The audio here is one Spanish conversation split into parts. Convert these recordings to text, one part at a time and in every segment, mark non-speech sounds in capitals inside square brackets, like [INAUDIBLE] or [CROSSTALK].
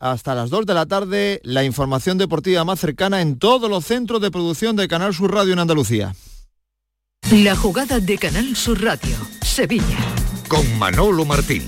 Hasta las 2 de la tarde, la información deportiva más cercana en todos los centros de producción de Canal Sur Radio en Andalucía. La jugada de Canal Sur Radio, Sevilla. Con Manolo Martín.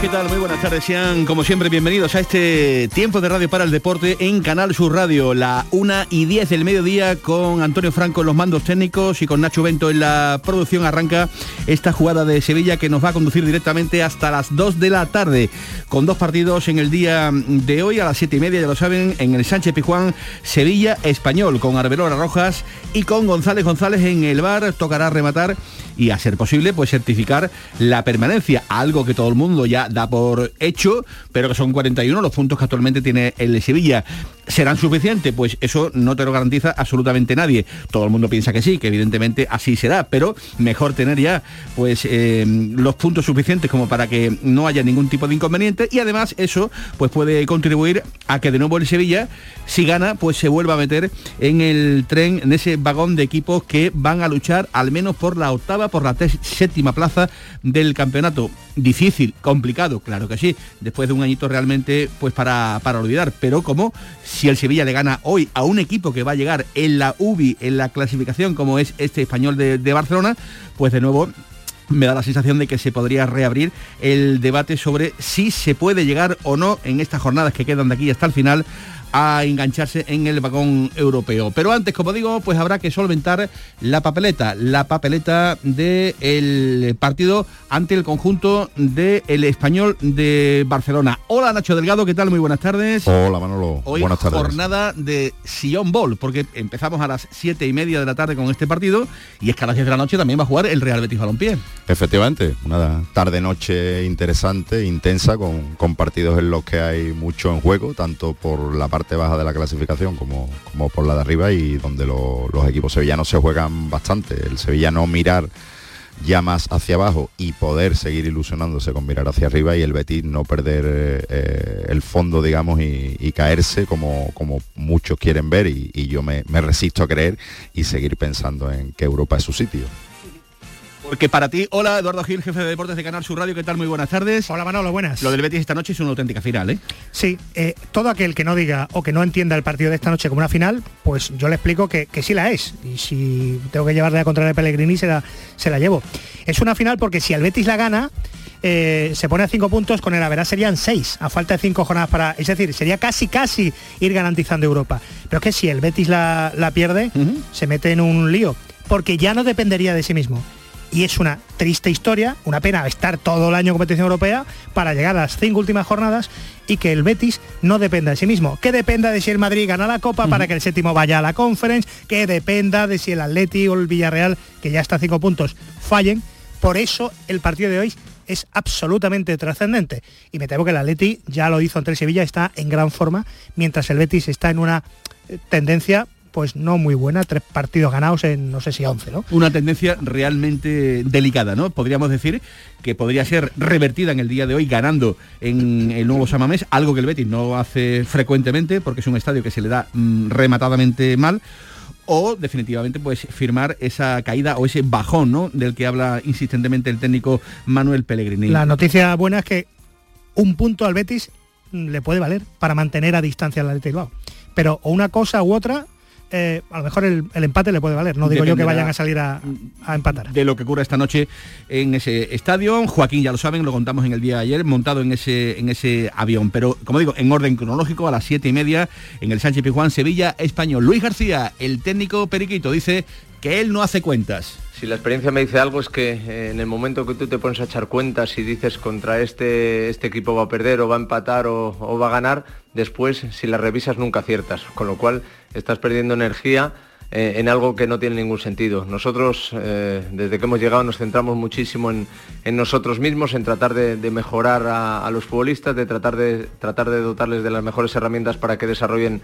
¿Qué tal? Muy buenas tardes. Sean, como siempre, bienvenidos a este tiempo de radio para el deporte en Canal Sur Radio, la 1 y 10 del mediodía con Antonio Franco en los mandos técnicos y con Nacho Bento en la producción. Arranca esta jugada de Sevilla que nos va a conducir directamente hasta las 2 de la tarde, con dos partidos en el día de hoy a las 7 y media, ya lo saben, en el Sánchez Pijuán, Sevilla Español, con Arbelola Rojas y con González González en el bar. Tocará rematar y a ser posible pues certificar la permanencia, algo que todo el mundo ya da por hecho, pero que son 41 los puntos que actualmente tiene el Sevilla. ¿Serán suficientes? Pues eso no te lo garantiza absolutamente nadie. Todo el mundo piensa que sí, que evidentemente así será, pero mejor tener ya pues eh, los puntos suficientes como para que no haya ningún tipo de inconveniente y además eso pues puede contribuir a que de nuevo el Sevilla, si gana, pues se vuelva a meter en el tren, en ese vagón de equipos que van a luchar al menos por la octava, por la séptima plaza del campeonato. Difícil, complicado, claro que sí, después de un añito realmente pues para, para olvidar, pero como si el Sevilla le gana hoy a un equipo que va a llegar en la UBI, en la clasificación, como es este español de, de Barcelona, pues de nuevo me da la sensación de que se podría reabrir el debate sobre si se puede llegar o no en estas jornadas que quedan de aquí hasta el final a engancharse en el vagón europeo. Pero antes, como digo, pues habrá que solventar la papeleta, la papeleta del partido ante el conjunto del español de Barcelona. Hola Nacho Delgado, ¿qué tal? Muy buenas tardes. Hola Manolo, Hoy buenas tardes. jornada de Sion Ball, porque empezamos a las siete y media de la tarde con este partido y es que a las 10 de la noche también va a jugar el Real Betis Balompié. Efectivamente, una tarde-noche interesante, intensa, con, con partidos en los que hay mucho en juego, tanto por la parte baja de la clasificación como, como por la de arriba y donde lo- los equipos sevillanos se juegan bastante. El sevillano mirar ya más hacia abajo y poder seguir ilusionándose con mirar hacia arriba y el Betis no perder eh, el fondo, digamos, y, caerse como, como muchos quieren ver y, y yo me, me resisto a creer y seguir pensando en que Europa es su sitio. Porque para ti, hola Eduardo Gil, jefe de deportes de Canal Sur Radio, ¿qué tal? Muy buenas tardes. Hola Manolo, buenas. Lo del Betis esta noche es una auténtica final, ¿eh? Sí, eh, todo aquel que no diga o que no entienda el partido de esta noche como una final, pues yo le explico que, que sí la es. Y si tengo que llevarle a contraria a Pellegrini, se la, se la llevo. Es una final porque si el Betis la gana, eh, se pone a cinco puntos, con el Averá serían seis, a falta de cinco jornadas para... Es decir, sería casi, casi ir garantizando Europa. Pero es que si el Betis la, la pierde, se mete en un lío, porque ya no dependería de sí mismo. Y es una triste historia, una pena estar todo el año en competición europea para llegar a las cinco últimas jornadas y que el Betis no dependa de sí mismo. Que dependa de si el Madrid gana la Copa para que el séptimo vaya a la Conference, que dependa de si el Atleti o el Villarreal, que ya está a cinco puntos, fallen. Por eso el partido de hoy es absolutamente trascendente. Y me temo que el Atleti ya lo hizo ante el Sevilla, está en gran forma, mientras el Betis está en una eh, tendencia pues no muy buena, tres partidos ganados en no sé si 11, ¿no? Una tendencia realmente delicada, ¿no? Podríamos decir que podría ser revertida en el día de hoy ganando en el nuevo Samamés, algo que el Betis no hace frecuentemente porque es un estadio que se le da mm, rematadamente mal o definitivamente pues firmar esa caída o ese bajón, ¿no? Del que habla insistentemente el técnico Manuel Pellegrini. La noticia buena es que un punto al Betis mm, le puede valer para mantener a distancia al Athletic Bilbao. Pero o una cosa u otra, eh, a lo mejor el, el empate le puede valer. No digo yo que vayan a salir a, a empatar. de lo que ocurra esta noche en ese estadio. Joaquín, ya lo saben, lo contamos en el día de ayer, montado en ese, en ese avión. Pero, como digo, en orden cronológico, a las siete y media, en el Sánchez Pijuán, Sevilla, Español. Luis García, el técnico periquito, dice que él no hace cuentas. Si la experiencia me dice algo es que eh, en el momento que tú te pones a echar cuentas y dices contra este, este equipo va a perder o va a empatar o, o va a ganar, después si las revisas nunca aciertas, con lo cual estás perdiendo energía eh, en algo que no tiene ningún sentido. Nosotros, eh, desde que hemos llegado, nos centramos muchísimo en, nosotros mismos, en tratar de, mejorar a, los futbolistas, de tratar de, tratar de dotarles de las mejores herramientas para que desarrollen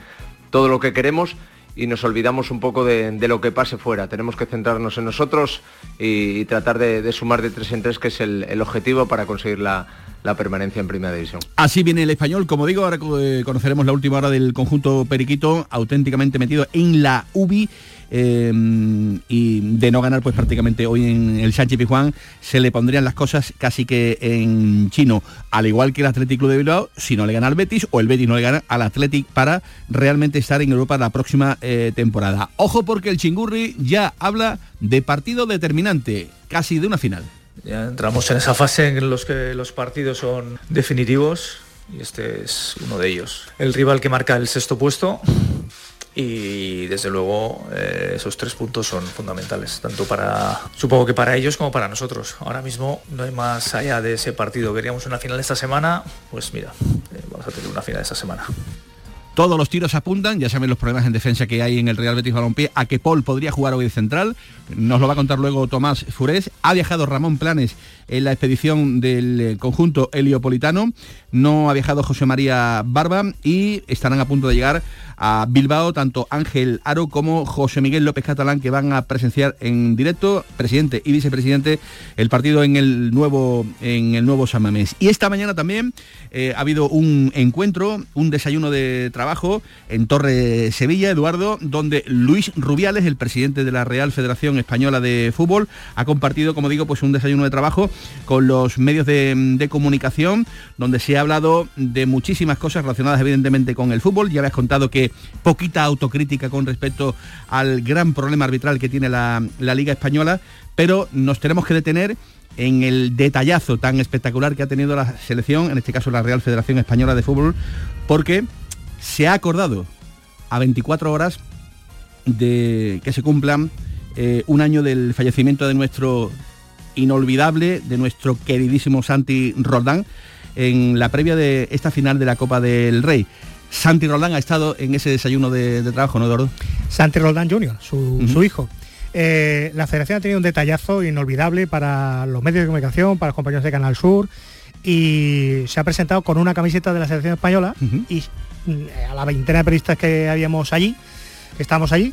todo lo que queremos y nos olvidamos un poco de, lo que pase fuera. Tenemos que centrarnos en nosotros y, tratar de, sumar de tres en tres, que es el objetivo para conseguir la, la permanencia en Primera División. Así viene el español, como digo, ahora eh, conoceremos la última hora del conjunto Periquito, auténticamente metido en la UBI. Eh, y de no ganar pues prácticamente hoy en el Sánchez Pizjuán se le pondrían las cosas casi que en chino. Al igual que el Atlético Club de Bilbao si no le gana al Betis o el Betis no le gana al Athletic para realmente estar en Europa la próxima eh, temporada. Ojo porque el Chingurri ya habla de partido determinante casi de una final. Ya entramos en esa fase en los que los partidos son definitivos y este es uno de ellos. El rival que marca el sexto puesto y desde luego eh, esos tres puntos son fundamentales, tanto para, supongo que para ellos como para nosotros. Ahora mismo no hay más allá de ese partido. Queríamos una final esta semana, pues mira, eh, vamos a tener una final esta semana. Todos los tiros apuntan, ya saben los problemas en defensa que hay en el Real Betis Balompié, a que Paul podría jugar hoy de central. Nos lo va a contar luego Tomás Furés. Ha viajado Ramón Planes en la expedición del eh, conjunto heliopolitano. No ha viajado José María Barba y estarán a punto de llegar a Bilbao tanto Ángel Aro como José Miguel López Catalán que van a presenciar en directo, presidente y vicepresidente, el partido en el nuevo, en el nuevo San Mamés. Y esta mañana también eh, ha habido un encuentro, un desayuno de trabajo en Torre Sevilla, Eduardo, donde Luis Rubiales, el presidente de la Real Federación Española de Fútbol, ha compartido, como digo, pues un desayuno de trabajo con los medios de, de comunicación, donde se ha hablado de muchísimas cosas relacionadas evidentemente con el fútbol. Ya habéis contado que poquita autocrítica con respecto al gran problema arbitral que tiene la, Liga Española, pero nos tenemos que detener en el detallazo tan espectacular que ha tenido la selección, en este caso la Real Federación Española de Fútbol, porque se ha acordado a 24 horas de que se cumplan eh, un año del fallecimiento de nuestro inolvidable, de nuestro queridísimo Santi Roldán, en la previa de esta final de la Copa del Rey. Santi Roldán ha estado en ese desayuno de, trabajo, ¿no, Eduardo? Santi Roldán Jr., su, hijo. Eh, la federación ha tenido un detallazo inolvidable para los medios de comunicación, para los compañeros de Canal Sur, y se ha presentado con una camiseta de la selección española y mm, a la veintena de periodistas que habíamos allí, que estábamos allí,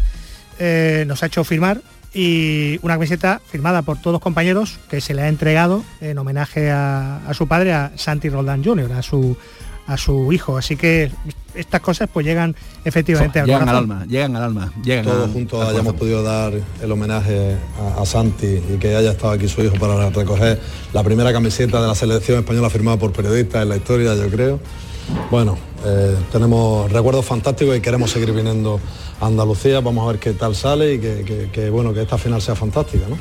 eh, nos ha hecho firmar y una camiseta firmada por todos los compañeros que se le ha entregado en homenaje a, a su padre, a Santi Roldán Jr., a su, a su hijo. Así que estas cosas pues llegan efectivamente al llegan al alma, llegan al alma, llegan todos juntos hayamos podido dar el homenaje a, Santi y que haya estado aquí su hijo para recoger la primera camiseta de la selección española firmada por periodistas en la historia, yo creo. Bueno, eh, tenemos recuerdos fantásticos y queremos seguir viniendo a Andalucía. Vamos a ver qué tal sale y que, bueno que esta final sea fantástica, ¿no?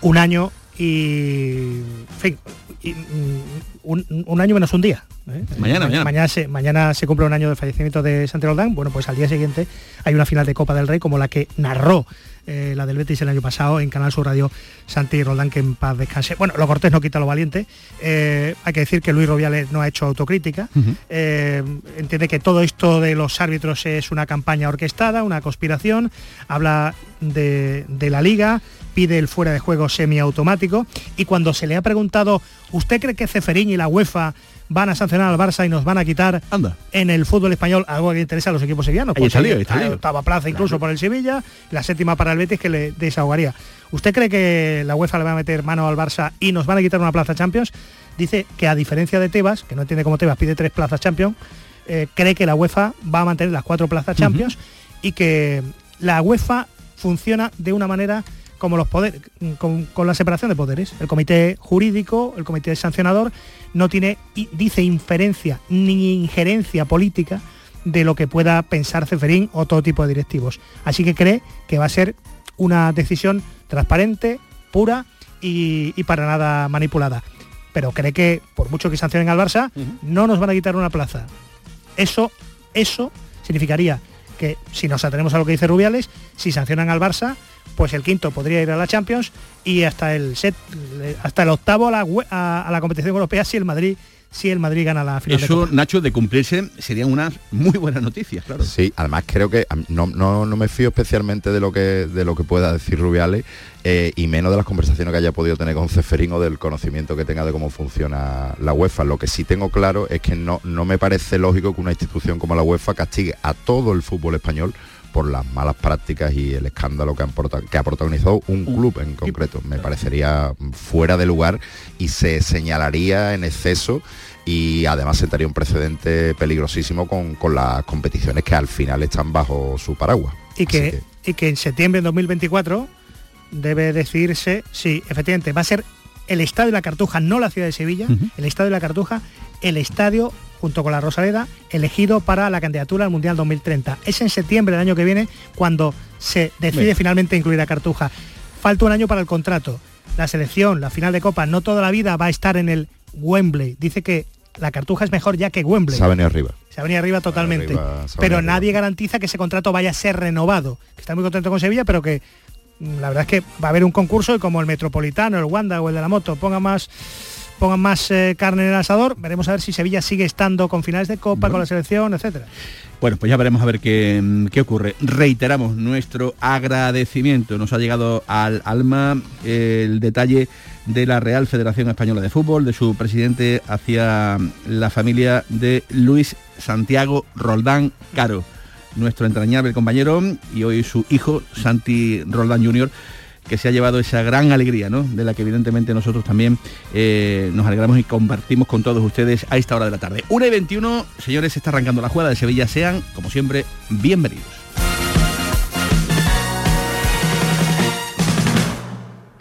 Un año y, fin, mm, un año menos un día. ¿eh? Mañana, mañana. se, mañana se cumple un año del fallecimiento de Santi Roldán. Bueno, pues al día siguiente hay una final de Copa del Rey como la que narró eh, la del Betis el año pasado en Canal Sur Radio Santi Roldán, que en paz descanse. Bueno, lo cortés no quita lo valiente. Eh, hay que decir que Luis Robiales no ha hecho autocrítica. entiende que todo esto de los árbitros es una campaña orquestada, una conspiración. Habla de, de la liga, pide el fuera de juego semiautomático y cuando se le ha preguntado, ¿usted cree que Ceferín y la UEFA van a sancionar al Barça y nos van a quitar en el fútbol español algo que interesa a los equipos sevillanos. Pues la octava plaza incluso por el Sevilla, la séptima para el Betis que le desahogaría. ¿Usted cree que la UEFA le va a meter mano al Barça y nos van a quitar una plaza Champions? Dice que a diferencia de Tebas, que no entiende cómo Tebas pide tres plazas Champions, eh, cree que la UEFA va a mantener las cuatro plazas Champions y que la UEFA funciona de una manera como los poderes, con, la separación de poderes. El comité jurídico, el comité sancionador, no tiene, dice, inferencia ni injerencia política de lo que pueda pensar Ceferín o todo tipo de directivos. Así que cree que va a ser una decisión transparente, pura y, para nada manipulada. Pero cree que por mucho que sancionen al Barça, no nos van a quitar una plaza. Eso, eso significaría que si nos atenemos a lo que dice Rubiales, si sancionan al Barça, pues el quinto podría ir a la Champions y hasta el set, hasta el octavo a la, competición europea si el Madrid si el Madrid gana la final. Eso, de Copa. Nacho, de cumplirse serían unas muy buenas noticias, claro. Sí, además creo que no, no, no me fío especialmente de lo que de lo que pueda decir Rubiales eh, y menos de las conversaciones que haya podido tener con Ceferín o del conocimiento que tenga de cómo funciona la UEFA. Lo que sí tengo claro es que no, no me parece lógico que una institución como la UEFA castigue a todo el fútbol español por las malas prácticas y el escándalo que, han que ha protagonizado un club en concreto. Me parecería fuera de lugar y se señalaría en exceso y además sentaría un precedente peligrosísimo con, con las competiciones que al final están bajo su paraguas. y que, y que en septiembre de 2024 debe decidirse si efectivamente va a ser el Estadio de la Cartuja, no la ciudad de Sevilla, el Estadio de la Cartuja, el estadio junto con la Rosaleda elegido para la candidatura al Mundial 2030. Es en septiembre del año que viene cuando se decide Bien. finalmente incluir a Cartuja. Falta un año para el contrato. La selección, la final de Copa, no toda la vida va a estar en el Wembley. Dice que la Cartuja es mejor ya que Wembley. Se ha venido arriba. Se ha venido arriba totalmente. arriba, pero nadie garantiza que ese contrato vaya a ser renovado. Está muy contento con Sevilla, pero que mm, la verdad es que va a haber un concurso y como el Metropolitano, el Wanda o el de la moto pongan más pongan más eh, carne en el asador, veremos a ver si Sevilla sigue estando con finales de Copa, con la selección, etcétera. Bueno, pues ya veremos a ver qué, mm, qué ocurre. Reiteramos nuestro agradecimiento. Nos ha llegado al alma el detalle de la Real Federación Española de Fútbol, de su presidente hacia la familia de Luis Santiago Roldán Caro, nuestro entrañable compañero y hoy su hijo, Santi Roldán Jr., que se ha llevado esa gran alegría, ¿no? De la que evidentemente nosotros también eh, nos alegramos y compartimos con todos ustedes a esta hora de la tarde. 1 y 21, señores, está arrancando la jugada de Sevilla. Sean, como siempre, bienvenidos.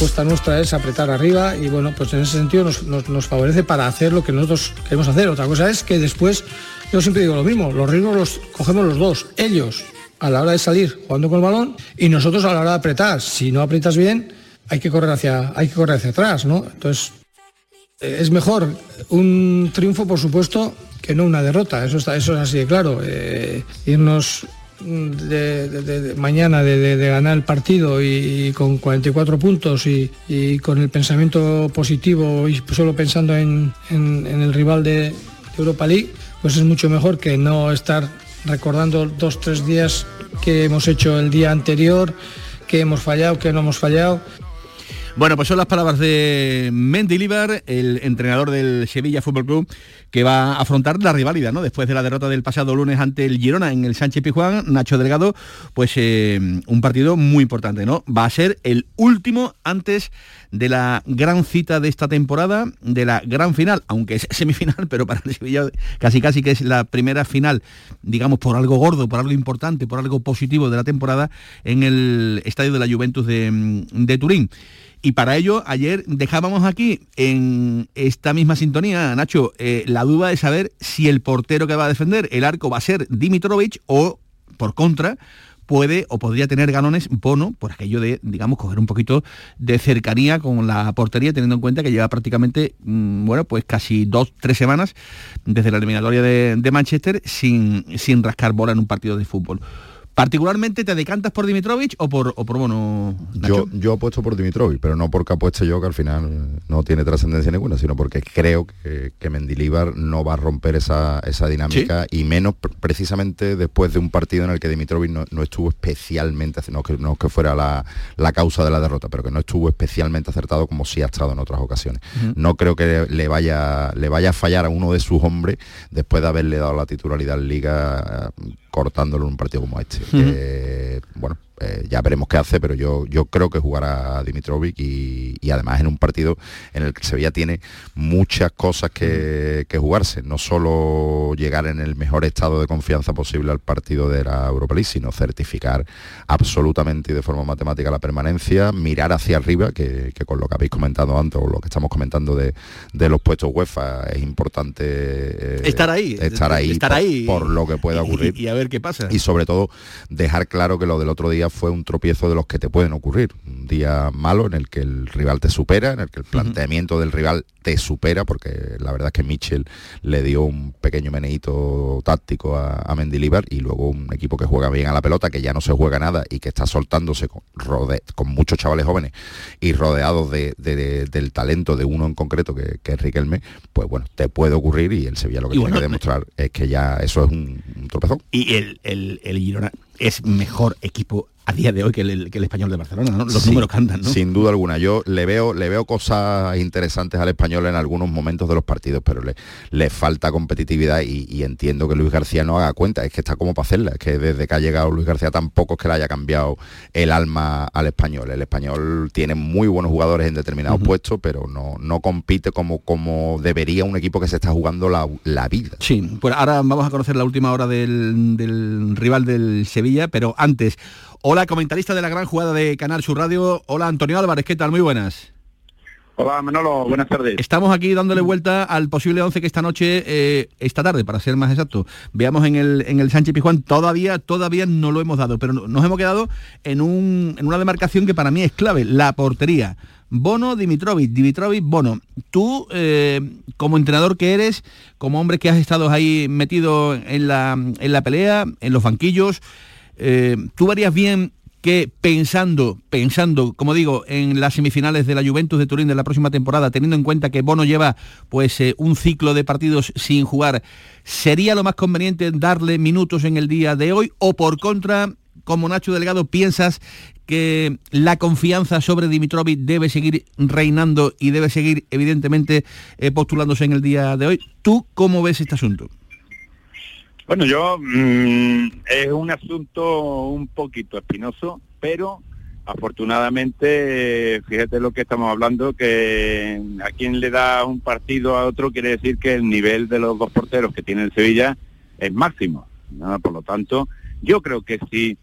Apuesta nuestra es apretar arriba y bueno, pues en ese sentido nos, nos- favorece para hacer lo que nosotros queremos hacer. Otra cosa es que después, yo siempre digo lo mismo, los riesgos los cogemos los dos, ellos a la hora de salir jugando con el balón y nosotros a la hora de apretar. Si no aprietas bien, hay que correr hacia, hay que correr hacia atrás, ¿no? Entonces, eh, es mejor un triunfo, por supuesto, que no una derrota. Eso, está, eso es así de claro. Eh, irnos de, mañana de, ganar el partido y, y con 44 puntos y, con el pensamiento positivo y solo pensando en, en- el rival de Europa League, pues es mucho mejor que no estar recordando dos, tres días que hemos hecho el día anterior, que hemos fallado, que no hemos fallado. Bueno, pues son las palabras de Mendilibar, el entrenador del Sevilla Fútbol Club, que va a afrontar la rivalidad, ¿no? Después de la derrota del pasado lunes ante el Girona en el Sánchez Pijuán, Nacho Delgado, pues eh, un partido muy importante, ¿no? Va a ser el último antes de la gran cita de esta temporada, de la gran final, aunque es semifinal, pero para el Sevilla casi casi que es la primera final, digamos, por algo gordo, por algo importante, por algo positivo de la temporada en el estadio de la Juventus de, de Turín. Y para ello, ayer dejábamos aquí en esta misma sintonía, Nacho, eh, la duda de saber si el portero que va a defender el arco va a ser Dimitrovic o, por contra, puede o podría tener galones Bono por aquello de, digamos, coger un poquito de cercanía con la portería, teniendo en cuenta que lleva prácticamente, mm, bueno, pues casi dos, tres semanas desde la eliminatoria de, de Manchester sin, sin rascar bola en un partido de fútbol. ¿Particularmente te decantas por Dimitrovic o por, o por Bono? Yo, yo apuesto por Dimitrovic, pero no porque apueste yo, que al final no tiene trascendencia ninguna, sino porque creo que, que Mendilíbar no va a romper esa, esa dinámica y menos pr- precisamente después de un partido en el que Dimitrovic no, no estuvo especialmente, no que, no que fuera la, la causa de la derrota, pero que no estuvo especialmente acertado como sí ha estado en otras ocasiones. No creo que le vaya, le vaya a fallar a uno de sus hombres después de haberle dado la titularidad en Liga cortándolo en un partido como este. Que, bueno, eh, ya veremos qué hace, pero yo, yo creo que jugará Dimitrovic y, y además en un partido en el que Sevilla tiene muchas cosas que, que jugarse, no solo llegar en el mejor estado de confianza posible al partido de la Europa League, sino certificar absolutamente y de forma matemática la permanencia, mirar hacia arriba, que, que con lo que habéis comentado antes o lo que estamos comentando de, de los puestos UEFA es importante eh, Estar ahí, estar ahí, estar por, ahí. por lo que pueda Y- ocurrir y a ver qué pasa. y sobre todo dejar claro que lo del otro día fue un tropiezo de los que te pueden ocurrir. Un día malo en el que el rival te supera, en el que el planteamiento del rival te supera, porque la verdad es que Mitchell le dio un pequeño meneíto táctico a, a Mendilibar y luego un equipo que juega bien a la pelota, que ya no se juega nada y que está soltándose con, rode- con muchos chavales jóvenes y rodeados de- de- del talento de uno en concreto que, que es Riquelme, pues bueno, te puede ocurrir y el Sevilla lo que Y tiene bueno, que demostrar es que ya eso es un, un tropezón. Y el, el, el Girona es mejor equipo a día de hoy que el, que el español de Barcelona, ¿no? Los Sí, números cantan, ¿no? Sin duda alguna. Yo le veo, le veo cosas interesantes al español en algunos momentos de los partidos, pero le, le falta competitividad y, y entiendo que Luis García no haga cuenta. Es que está como para hacerla. Es que desde que ha llegado Luis García tampoco es que le haya cambiado el alma al español. El español tiene muy buenos jugadores en determinados puestos, pero no, no compite como, como debería un equipo que se está jugando la, la vida. Sí, pues ahora vamos a conocer la última hora del, del rival del Sevilla, pero antes, hola comentarista de la gran jugada de Canal Sur Radio, hola Antonio Álvarez, ¿qué tal? Muy buenas. Hola Manolo, buenas tardes. Estamos aquí dándole vuelta al posible 11 que esta noche, eh, esta tarde, para ser más exacto, veamos en el, en el Sánchez Pijuán, todavía, todavía no lo hemos dado, pero no- nos hemos quedado en, un, en una demarcación que para mí es clave, la portería. Bono, Dimitrovic, Dimitrovic, Bono. Tú, eh, como entrenador que eres, como hombre que has estado ahí metido en la, en la pelea, en los banquillos, eh, ¿tú harías bien que pensando, pensando, como digo, en las semifinales de la Juventus de Turín de la próxima temporada, teniendo en cuenta que Bono lleva pues eh, un ciclo de partidos sin jugar, ¿sería lo más conveniente darle minutos en el día de hoy? ¿O por contra, como Nacho Delgado, piensas que la confianza sobre Dimitrovic debe seguir reinando y debe seguir, evidentemente, eh, postulándose en el día de hoy? ¿Tú cómo ves este asunto? Bueno, yo mm, es un asunto un poquito espinoso, pero afortunadamente, fíjate lo que estamos hablando, que a quien le da un partido a otro quiere decir que el nivel de los dos porteros que tiene el Sevilla es máximo. Por lo tanto, yo creo que si,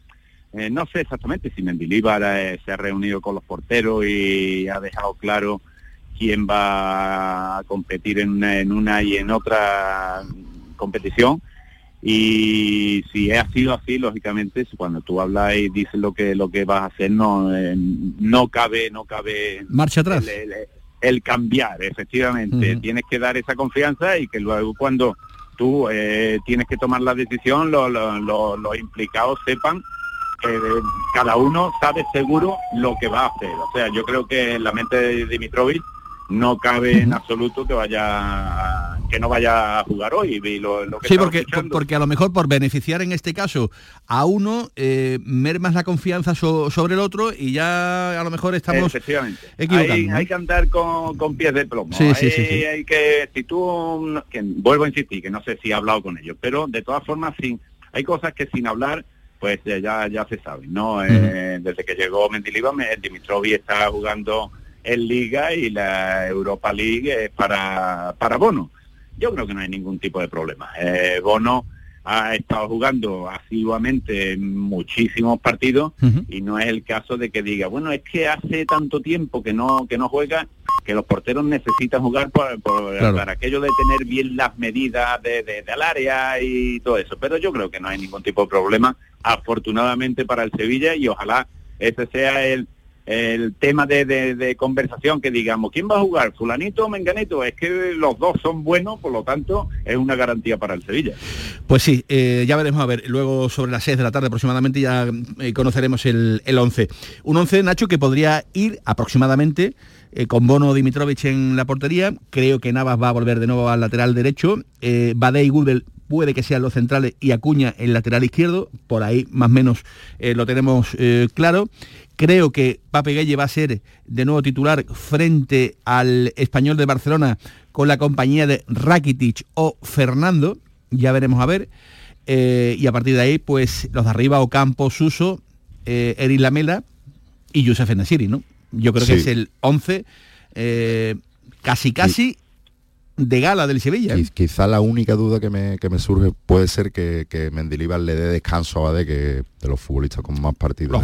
eh, no sé exactamente si Mendilíbar eh, se ha reunido con los porteros y ha dejado claro quién va a competir en una, en una y en otra competición y si ha sido así lógicamente cuando tú hablas y dices lo que lo que vas a hacer no eh, no cabe no cabe Marcha atrás. el, el- el cambiar efectivamente. Tienes que dar esa confianza y que luego cuando tú eh, tienes que tomar la decisión lo- lo- lo- los implicados sepan que cada uno sabe seguro lo que va a hacer. O sea yo creo que en la mente de Dimitrovic no cabe en absoluto que vaya que no vaya a jugar hoy. y lo- lo que Sí, porque, escuchando. porque a lo mejor por beneficiar en este caso a uno, eh, mermas la confianza so- sobre el otro y ya a lo mejor estamos Efectivamente. Hay, hay que andar con, con pies de plomo. Sí, hay, sí, sí. hay que, si tú, que vuelvo a insistir, que no sé si he hablado con ellos, pero de todas formas, sin, hay cosas que sin hablar, pues ya, ya se saben, ¿no? Eh, desde que llegó Mendilibar, me- Dimitrovi está jugando en Liga y la Europa League es para, para Bono. Yo creo que no hay ningún tipo de problema. Eh, Bono ha estado jugando asiduamente en muchísimos partidos y no es el caso de que diga, bueno, es que hace tanto tiempo que no que no juega que los porteros necesitan jugar por, por- Claro. para aquello de tener bien las medidas de, de- del área y todo eso. Pero yo creo que no hay ningún tipo de problema, afortunadamente para el Sevilla y ojalá ese sea el, el tema de, de- conversación que digamos, ¿quién va a jugar? ¿Fulanito o Menganito? Es que los dos son buenos, por lo tanto es una garantía para el Sevilla. Pues sí, eh, ya veremos a ver. Luego sobre las 6 de la tarde aproximadamente ya eh, conoceremos el, el 11. Un 11, Nacho, que podría ir aproximadamente eh, con Bono Dimitrovich en la portería. Creo que Navas va a volver de nuevo al lateral derecho. Eh, y Gudel puede que sean los centrales y Acuña el lateral izquierdo. Por ahí más o menos lo tenemos claro. Creo que Pape Gueye va a ser de nuevo titular frente al español de Barcelona con la compañía de Rakitic o Fernando. Ya veremos a ver. Eh, y a partir de ahí, pues los de arriba, Ocampo, Suso, eh, Eric Lamela y Youssef Nesiri, ¿no? Yo creo que es el 11 eh, casi casi de gala del Sevilla. Quiz- Quizá la única duda que me, que me surge puede ser que, que Mendilibar le dé descanso a Bade, que de los futbolistas con más partidos. Lo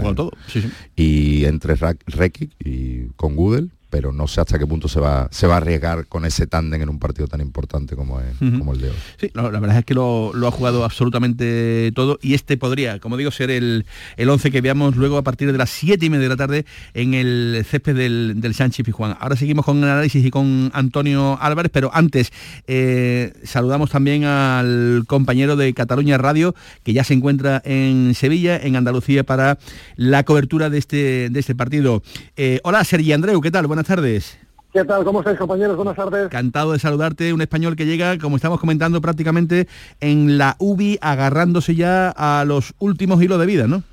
sí, sí. Y entre Rekic y con Gudel, pero no sé hasta qué punto se va, se va a arriesgar con ese tándem en un partido tan importante como, es, como el de hoy. Sí, no, la verdad es que lo, lo ha jugado absolutamente todo y este podría, como digo, ser el, el 11 que veamos luego a partir de las 7 y media de la tarde en el césped del, del Sánchez Pizjuán. Ahora seguimos con el análisis y con Antonio Álvarez, pero antes eh, saludamos también al compañero de Cataluña Radio que ya se encuentra en Sevilla, en Andalucía, para la cobertura de este, de este partido. Eh, hola, Sergi Andreu, ¿qué tal? Buenas tardes. ¿Qué tal? ¿Cómo estáis, compañeros? Buenas tardes. Encantado de saludarte, un español que llega, como estamos comentando, prácticamente en la UBI, agarrándose ya a los últimos hilos de vida, ¿no?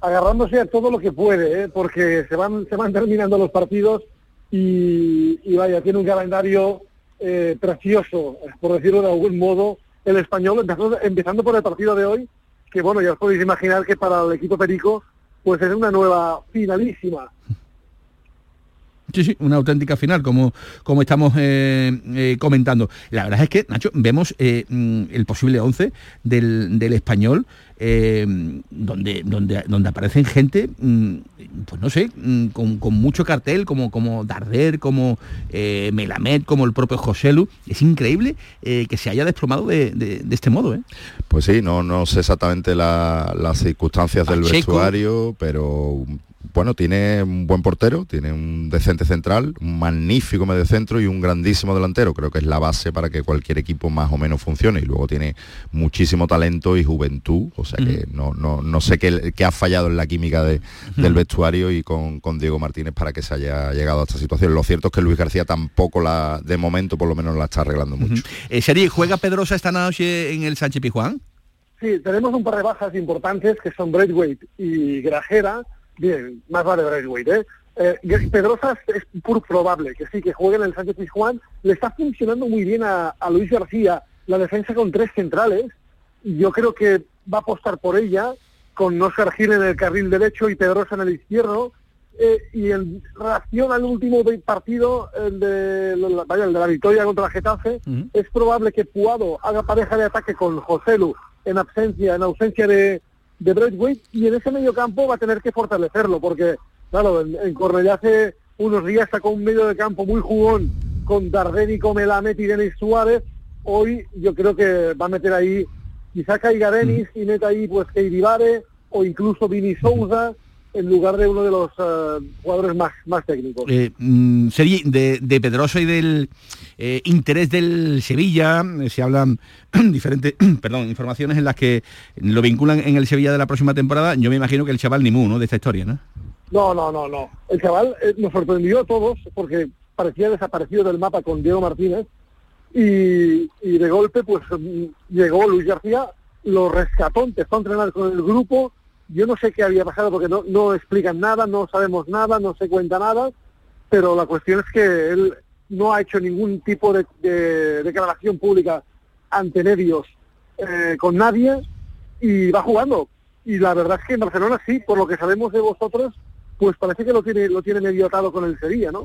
Agarrándose a todo lo que puede, ¿eh? porque se van, se van terminando los partidos y, y vaya, tiene un calendario eh, precioso, por decirlo de algún modo, el español, empezando, empezando por el partido de hoy, que bueno, ya os podéis imaginar que para el equipo Perico, pues es una nueva finalísima. Sí, sí, una auténtica final, como, como estamos eh, eh, comentando. La verdad es que, Nacho, vemos eh, mm, el posible 11 del, del español, donde, donde, donde aparecen gente, mm, pues no sé, mm, con, con mucho cartel, como, como Darder, como Melamed, como el propio Joselu. Es increíble que se haya desplomado de, de- de este modo, ¿eh? Pues sí, no, no sé exactamente la- las circunstancias del vestuario, pero bueno, tiene un buen portero, tiene un decente central, un magnífico mediocentro y un grandísimo delantero. Creo que es la base para que cualquier equipo más o menos funcione. Y luego tiene muchísimo talento y juventud, o sea que no, no, no sé qué, qué ha fallado en la química de- del vestuario y con, con Diego Martínez para que se haya llegado a esta situación. Lo cierto es que Luis García tampoco la, de momento por lo menos la está arreglando mucho. Eh, Seri, ¿juega Pedrosa esta noche en el Sánchez Pizjuán? Sí, tenemos un par de bajas importantes que son Braithwaite y Grajera. Bien, más vale Braithwaite, ¿eh? Eh, Pedrosa es muy probable que sí, que juegue en el Sánchez Pizjuán. Le está funcionando muy bien a, a Luis García la defensa con tres centrales. Yo creo que va a apostar por ella, con Oscar Gil en el carril derecho y Pedrosa en el izquierdo. Eh, y en relación al último partido, el de, la, vaya, el de la victoria contra Getafe, es probable que Puado haga pareja de ataque con Joselu en ausencia, en ausencia de, de Braithwaite y en ese medio campo va a tener que fortalecerlo porque, claro, en, en Cornellá hace unos días sacó un medio de campo muy jugón con Dardénico, Melamed y Denis Suárez. Hoy yo creo que va a meter ahí, quizá caiga Denis y meta ahí pues Keiribare o incluso Vini Souza en lugar de uno de los eh, jugadores más, más técnicos. Eh, mm, de, de Pedrosa y del eh, interés del Sevilla, eh, se hablan [CLEARS THROAT] diferentes [CLEARS THROAT] perdón, informaciones en las que lo vinculan en el Sevilla de la próxima temporada. Yo me imagino que el chaval ni mu, ¿no? De esta historia, ¿no? No, no, no, no. El chaval eh, nos sorprendió a todos porque parecía desaparecido del mapa con Diego Martínez y, y de golpe pues mm, llegó Luis García, lo rescató, empezó a entrenar con el grupo, yo no sé qué había pasado porque no, no explican nada, no sabemos nada, no se cuenta nada, pero la cuestión es que él no ha hecho ningún tipo de, de declaración pública ante medios eh, con nadie y va jugando. Y la verdad es que en Barcelona sí, por lo que sabemos de vosotros, pues parece que lo tiene, lo tiene medio atado con el Sevilla, ¿no?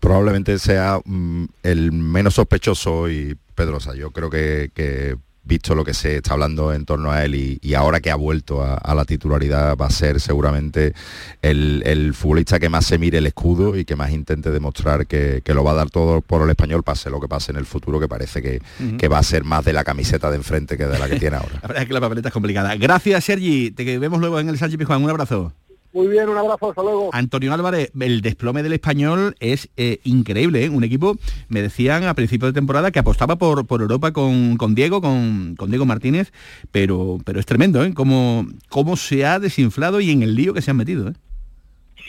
Probablemente sea mm, el menos sospechoso y Pedrosa. Yo creo que, que visto lo que se está hablando en torno a él y, y ahora que ha vuelto a, a la titularidad va a ser seguramente el, el futbolista que más se mire el escudo y que más intente demostrar que, que lo va a dar todo por el español, pase lo que pase en el futuro, que parece que, va a ser más de la camiseta de enfrente que de la que tiene ahora. [LAUGHS] La verdad es que la papeleta es complicada. Gracias, Sergi. Te vemos luego en el Sánchez Pizjuán. Un abrazo. Muy bien, un abrazo, hasta luego. Antonio Álvarez, el desplome del español es eh, increíble. ¿eh? Un equipo, me decían a principio de temporada, que apostaba por, por Europa con, con Diego, con, con Diego Martínez, pero, pero es tremendo, ¿eh? Cómo, cómo se ha desinflado y en el lío que se han metido. ¿eh?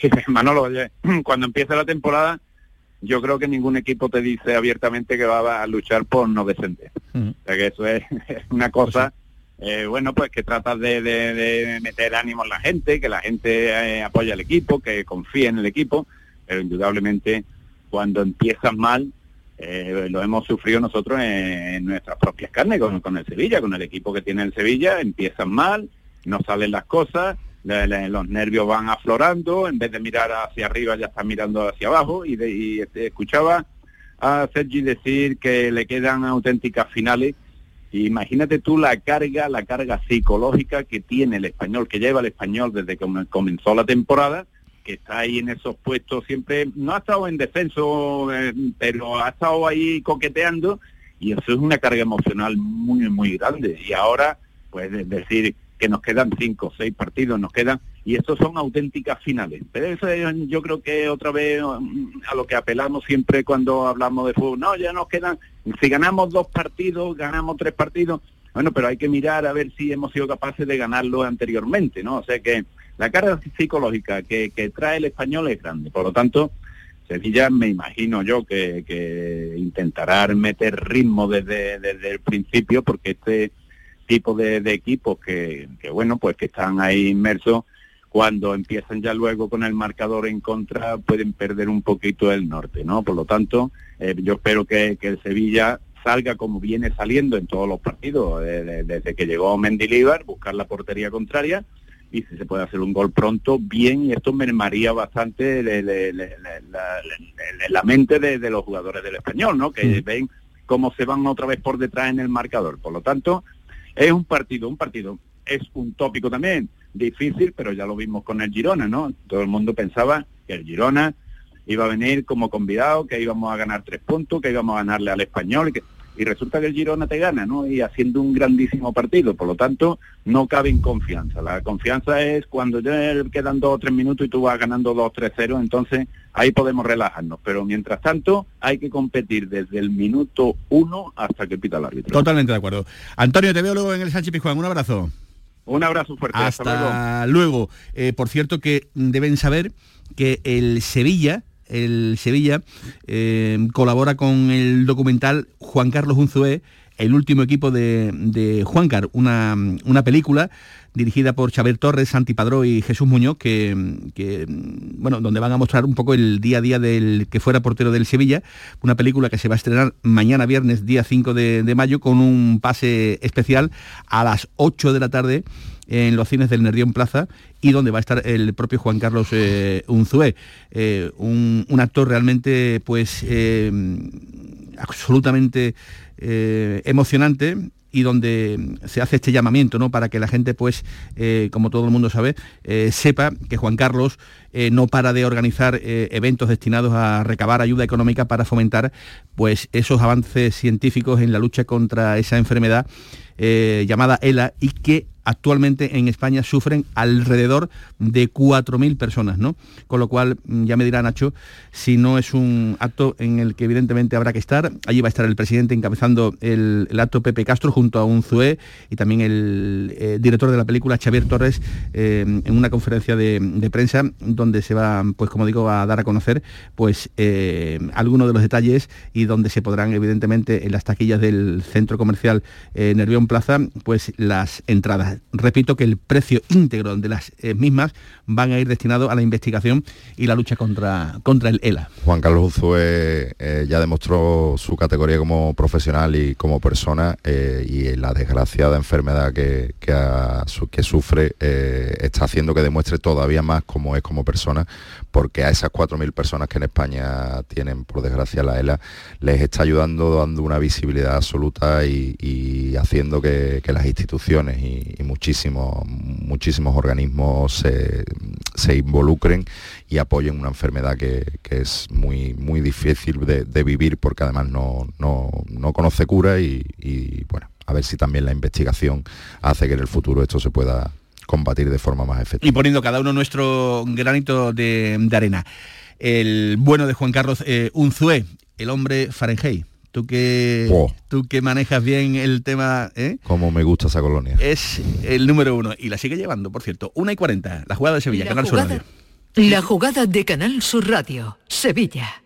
Sí, [LAUGHS] Manolo, oye, cuando empieza la temporada, yo creo que ningún equipo te dice abiertamente que va a luchar por no descender. O sea que eso es [LAUGHS] una cosa, eh, bueno, pues que tratas de, meter ánimo en la gente, que la gente eh, apoye al equipo, que confíe en el equipo, pero indudablemente cuando empiezas mal, eh, lo hemos sufrido nosotros en, nuestras propias carnes con, el Sevilla, con el equipo que tiene el Sevilla, empiezas mal, no salen las cosas, los nervios van aflorando, en vez de mirar hacia arriba ya están mirando hacia abajo y, de- y, este, escuchaba a Sergi decir que le quedan auténticas finales. Imagínate tú la carga, la carga psicológica que tiene el español, que lleva el español desde que com- comenzó la temporada, que está ahí en esos puestos siempre, no ha estado en descenso, eh, pero ha estado ahí coqueteando y eso es una carga emocional muy, muy grande. Y ahora, pues de- decir que nos quedan cinco, seis partidos, nos quedan, y estos son auténticas finales. Pero eso es, yo creo que otra vez mm, a lo que apelamos siempre cuando hablamos de fútbol, no, ya nos quedan, si ganamos dos partidos, ganamos tres partidos, bueno, pero hay que mirar a ver si hemos sido capaces de ganarlo anteriormente, ¿no? O sea que la carga psicológica que, que trae el español es grande, por lo tanto, Sevilla me imagino yo que, que intentará meter ritmo desde, desde el principio porque este tipo de, de equipos que, que, bueno pues que están ahí inmersos cuando empiezan ya luego con el marcador en contra pueden perder un poquito el norte no por lo tanto eh, yo espero que, que el Sevilla salga como viene saliendo en todos los partidos eh, de- desde que llegó Mendilibar buscar la portería contraria y si se puede hacer un gol pronto, bien, y esto mermaría bastante le- le- le- le- la, le- la mente de, de los jugadores del español, ¿no? Que ven cómo se van otra vez por detrás en el marcador. Por lo tanto, es un partido, un partido, es un tópico también, difícil, pero ya lo vimos con el Girona, ¿no? Todo el mundo pensaba que el Girona iba a venir como convidado, que íbamos a ganar tres puntos, que íbamos a ganarle al español, y, resulta que el Girona te gana, ¿no? Y haciendo un grandísimo partido, por lo tanto, no cabe en confianza. La confianza es cuando ya quedan dos o tres minutos y tú vas ganando dos, tres, cero, entonces ahí podemos relajarnos. Pero mientras tanto, hay que competir desde el minuto uno hasta que pita el árbitro. Totalmente de acuerdo. Antonio, te veo luego en el Sánchez Pizjuán. Un abrazo. Un abrazo fuerte. Hasta, luego. Luego. Eh, por cierto que deben saber que el Sevilla, el Sevilla eh, colabora con el documental Juan Carlos Unzué, el último equipo de, de Juancar, una, una película dirigida por Xavier Torres, Santi Padró y Jesús Muñoz, que, bueno, donde van a mostrar un poco el día a día del que fuera portero del Sevilla, una película que se va a estrenar mañana viernes, día 5 de, mayo, con un pase especial a las 8 de la tarde en los cines del Nervión Plaza y donde va a estar el propio Juan Carlos eh, Unzué, eh, un, un actor realmente pues eh, absolutamente eh, emocionante y donde se hace este llamamiento ¿no? para que la gente, pues, eh, como todo el mundo sabe, eh, sepa que Juan Carlos no para de organizar eventos destinados a recabar ayuda económica para fomentar pues, esos avances científicos en la lucha contra esa enfermedad llamada ELA y que actualmente en España sufren alrededor de 4.000 personas, ¿no? Con lo cual, mm, ya me dirá Nacho, si no es un acto en el que evidentemente habrá que estar, allí va a estar el presidente encabezando el, acto Pepe Castro junto a un ZUE y también el eh, director de la película Xavier Torres eh, en una conferencia de, prensa donde se va, pues como digo, a dar a conocer pues eh, algunos de los detalles y donde se podrán evidentemente en las taquillas del centro comercial Nervión Plaza, pues las entradas. Repito que el precio íntegro de las mismas van a ir destinado a la investigación y la lucha contra, contra el ELA. Juan Carlos Uzue ya demostró su categoría como profesional y como persona y la desgraciada enfermedad que, que, sufre eh, está haciendo que demuestre todavía más cómo es como persona, porque a esas 4.000 personas que en España tienen, por desgracia, la ELA, les está ayudando dando una visibilidad absoluta y, haciendo que, las instituciones y, muchísimos, muchísimos organismos se, involucren y apoyen una enfermedad que, es muy, muy difícil de, vivir porque además no, no, conoce cura y bueno, a ver si también la investigación hace que en el futuro esto se pueda combatir de forma más efectiva. Y poniendo cada uno nuestro granito de, arena. El bueno de Juan Carlos eh, Unzué, el hombre Fahrenheit. Tú que, tú que manejas bien el tema... ¿eh? Como me gusta esa colonia. Es el número uno y la sigue llevando, por cierto. Una y 40, la jugada de Sevilla, Canal Sur Radio. La jugada de Canal Sur Radio, Sevilla.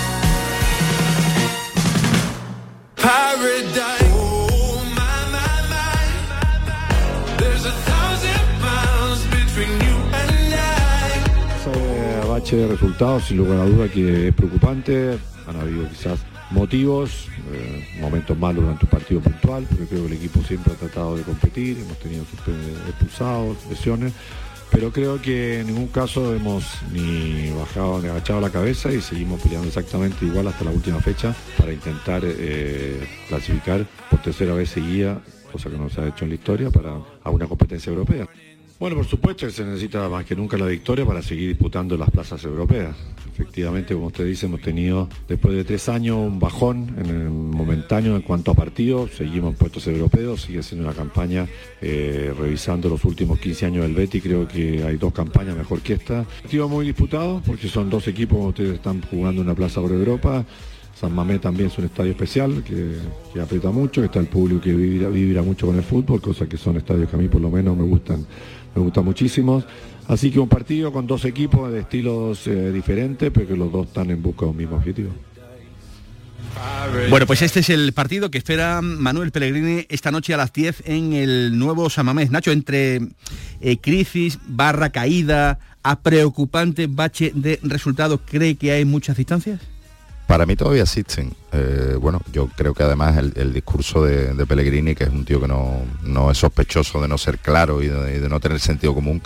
De resultados, sin lugar a duda que es preocupante. Han habido quizás motivos, eh, momentos malos durante un partido puntual, porque creo que el equipo siempre ha tratado de competir, hemos tenido expulsados, lesiones, pero creo que en ningún caso hemos ni bajado ni agachado la cabeza y seguimos peleando exactamente igual hasta la última fecha para intentar eh, clasificar por tercera vez seguida, cosa que no se ha hecho en la historia, para a una competencia europea. Bueno, por supuesto que se necesita más que nunca la victoria para seguir disputando las plazas europeas. Efectivamente, como usted dice, hemos tenido después de tres años un bajón en el momentáneo en cuanto a partidos, seguimos en puestos europeos, sigue siendo una campaña, eh, revisando los últimos 15 años del Betty, creo que hay dos campañas mejor que esta. Partido muy disputado porque son dos equipos, como ustedes están jugando una plaza por Europa, San Mamé también es un estadio especial que, aprieta mucho, que está el público que vibra, mucho con el fútbol, cosas que son estadios que a mí por lo menos me gustan me gusta muchísimo. Así que un partido con dos equipos de estilos eh, diferentes, pero que los dos están en busca de un mismo objetivo. Bueno, pues este es el partido que espera Manuel Pellegrini esta noche a las 10 en el nuevo Samamés. Nacho, entre eh, crisis, barra caída, a preocupante bache de resultados, ¿cree que hay muchas distancias? Para mí todavía existen. Eh, bueno, yo creo que además el, el discurso de, de Pellegrini, que es un tío que no, no es sospechoso de no ser claro y de, y de no tener sentido común,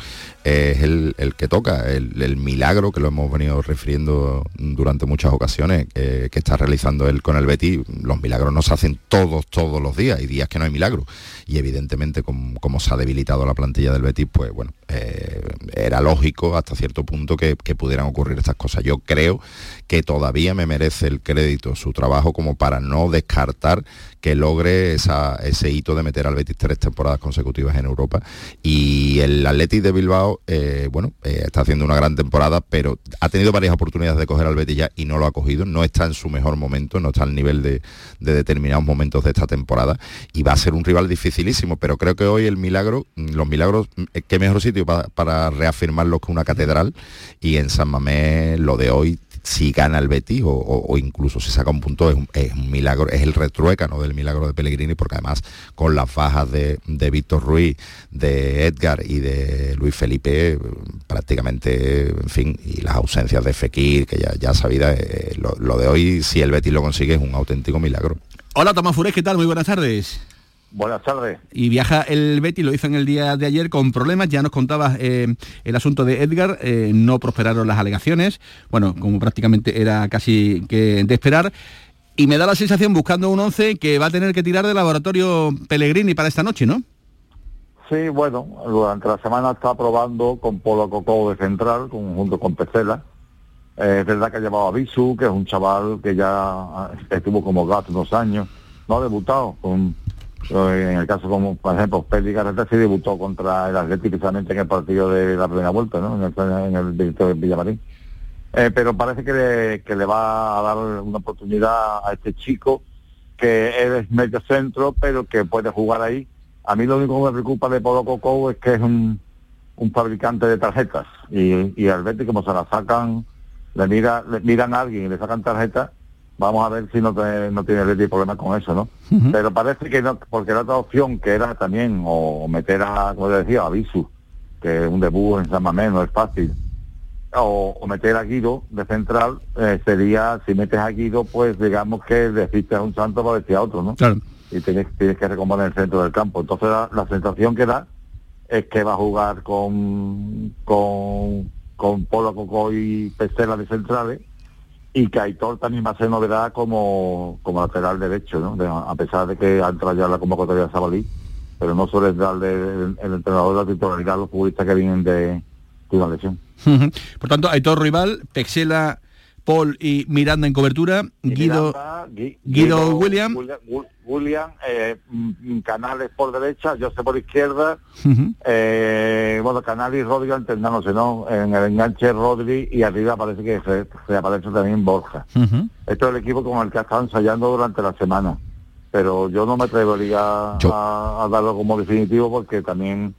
es el, el que toca, el, el milagro que lo hemos venido refiriendo durante muchas ocasiones, eh, que está realizando él con el Betis. Los milagros no se hacen todos, todos los días, hay días que no hay milagro. Y evidentemente, como, se ha debilitado la plantilla del Betis, pues bueno, eh, era lógico hasta cierto punto que, pudieran ocurrir estas cosas. Yo creo que todavía me merece el crédito su trabajo como para no descartar que logre ese hito de meter al Betis tres temporadas consecutivas en Europa. Y el Athletic de Bilbao, eh, bueno, eh, está haciendo una gran temporada, pero ha tenido varias oportunidades de coger al Betis ya y no lo ha cogido. No está en su mejor momento, no está al nivel de, de determinados momentos de esta temporada y va a ser un rival dificilísimo. Pero creo que hoy el milagro, mm, los milagros, mm, qué mejor sitio para, para reafirmarlos que una catedral y en San Mamés lo de hoy si gana el Betis o, incluso si saca un punto es un, milagro, es el retruécano del milagro de Pellegrini porque además con las bajas de, de Víctor Ruiz, de Edgar y de Luis Felipe eh, prácticamente, en fin, y las ausencias de Fekir, que ya, ya sabida, eh, lo, lo de hoy si el Betis lo consigue es un auténtico milagro. Hola Tomás Furés, ¿qué tal? Muy buenas tardes. Buenas tardes. Y viaja el Betis, lo hizo en el día de ayer con problemas, ya nos contabas eh, el asunto de Edgar, eh, no prosperaron las alegaciones, bueno, como prácticamente era casi que de esperar, y me da la sensación, buscando un 11, que va a tener que tirar del laboratorio Pellegrini para esta noche, ¿no? Sí, bueno, durante la semana está probando con Polo Coco de central, junto con Pesela. Eh, es verdad que ha llevado a Bisu, que es un chaval que ya estuvo como gato unos años, no ha debutado. Con, en el caso como, por ejemplo, Peli Garreta sí debutó contra el Atlético precisamente en el partido de la primera vuelta, ¿no? En el, en Víctor Villamarín. Eh, pero parece que le, que le va a dar una oportunidad a este chico que él es medio centro, pero que puede jugar ahí. A mí lo único que me preocupa de Polo Coco es que es un, un fabricante de tarjetas y, y al Betis como se la sacan, le, mira, le miran a alguien y le sacan tarjetas, vamos a ver si no, te- no tiene el Betis problema con eso, ¿no? Pero parece que no, porque la otra opción que era también, o meter a, como decía, a Visu, que un debut en San Mamés no es fácil, o, o meter a Guido de central, eh, sería, si metes a Guido, pues digamos que deciste a un santo para decir a otro, ¿no? Claro. Y tienes, tienes que recomponer el centro del campo. Entonces la, la sensación que da es que va a jugar con, con, con Polo Coco y Pestela de centrales y que Aitor también va a ser novedad como, como lateral derecho, ¿no? A pesar de que ha entrado ya la convocatoria de Sabalí, pero no suele darle el, el entrenador la titularidad a los futbolistas que vienen de, de una lesión. [LAUGHS] Por tanto, Aitor Rival, Pexela, Paul y Miranda en cobertura, Guido, Miranda, Gui- Guido William. William, Wi- William, eh, mm, Canales por derecha, José por izquierda, Ujú. eh, bueno, Canales y Rodri alternándose, ¿no? En el enganche Rodri y arriba parece que se, se aparece también Borja. Ujú. Esto es el equipo con el que ha estado ensayando durante la semana. Pero yo no me atrevería a, a darlo como definitivo porque también